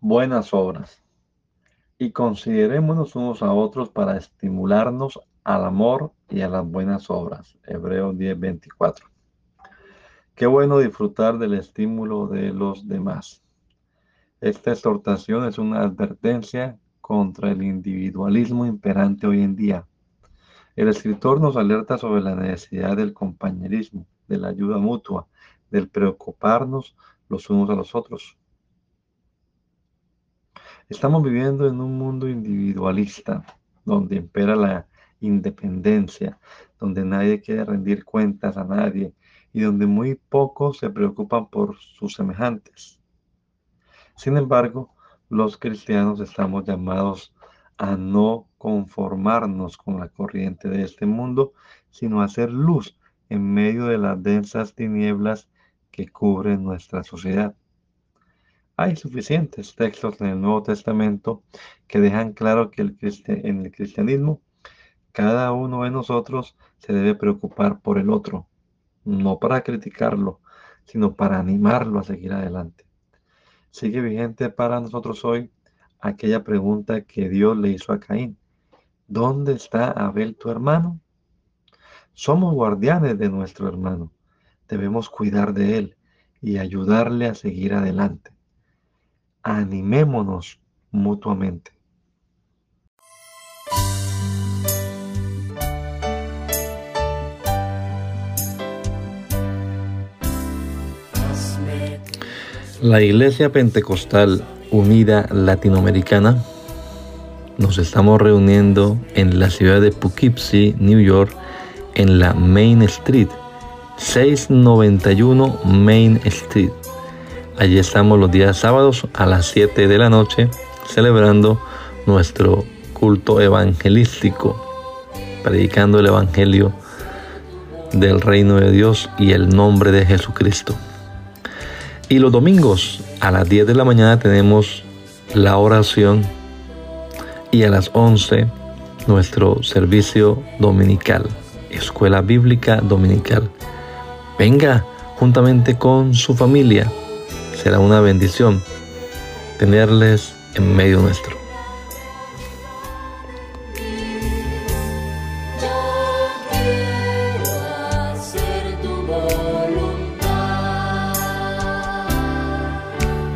Buenas obras y considerémonos unos a otros para estimularnos al amor y a las buenas obras. Hebreos 10:24. Qué bueno disfrutar del estímulo de los demás. Esta exhortación es una advertencia contra el individualismo imperante hoy en día. El escritor nos alerta sobre la necesidad del compañerismo, de la ayuda mutua, del preocuparnos los unos a los otros. Estamos viviendo en un mundo individualista, donde impera la independencia, donde nadie quiere rendir cuentas a nadie y donde muy pocos se preocupan por sus semejantes. Sin embargo, los cristianos estamos llamados a no conformarnos con la corriente de este mundo, sino a hacer luz en medio de las densas tinieblas que cubren nuestra sociedad. Hay suficientes textos en el Nuevo Testamento que dejan claro que en el cristianismo cada uno de nosotros se debe preocupar por el otro, no para criticarlo, sino para animarlo a seguir adelante. Sigue vigente para nosotros hoy aquella pregunta que Dios le hizo a Caín. ¿Dónde está Abel tu hermano? Somos guardianes de nuestro hermano. Debemos cuidar de él y ayudarle a seguir adelante animémonos mutuamente. La Iglesia Pentecostal Unida Latinoamericana nos estamos reuniendo en la ciudad de Poughkeepsie, New York, en la Main Street, 691 Main Street. Allí estamos los días sábados a las 7 de la noche celebrando nuestro culto evangelístico, predicando el Evangelio del reino de Dios y el nombre de Jesucristo. Y los domingos a las 10 de la mañana tenemos la oración y a las 11 nuestro servicio dominical, escuela bíblica dominical. Venga juntamente con su familia será una bendición tenerles en medio nuestro.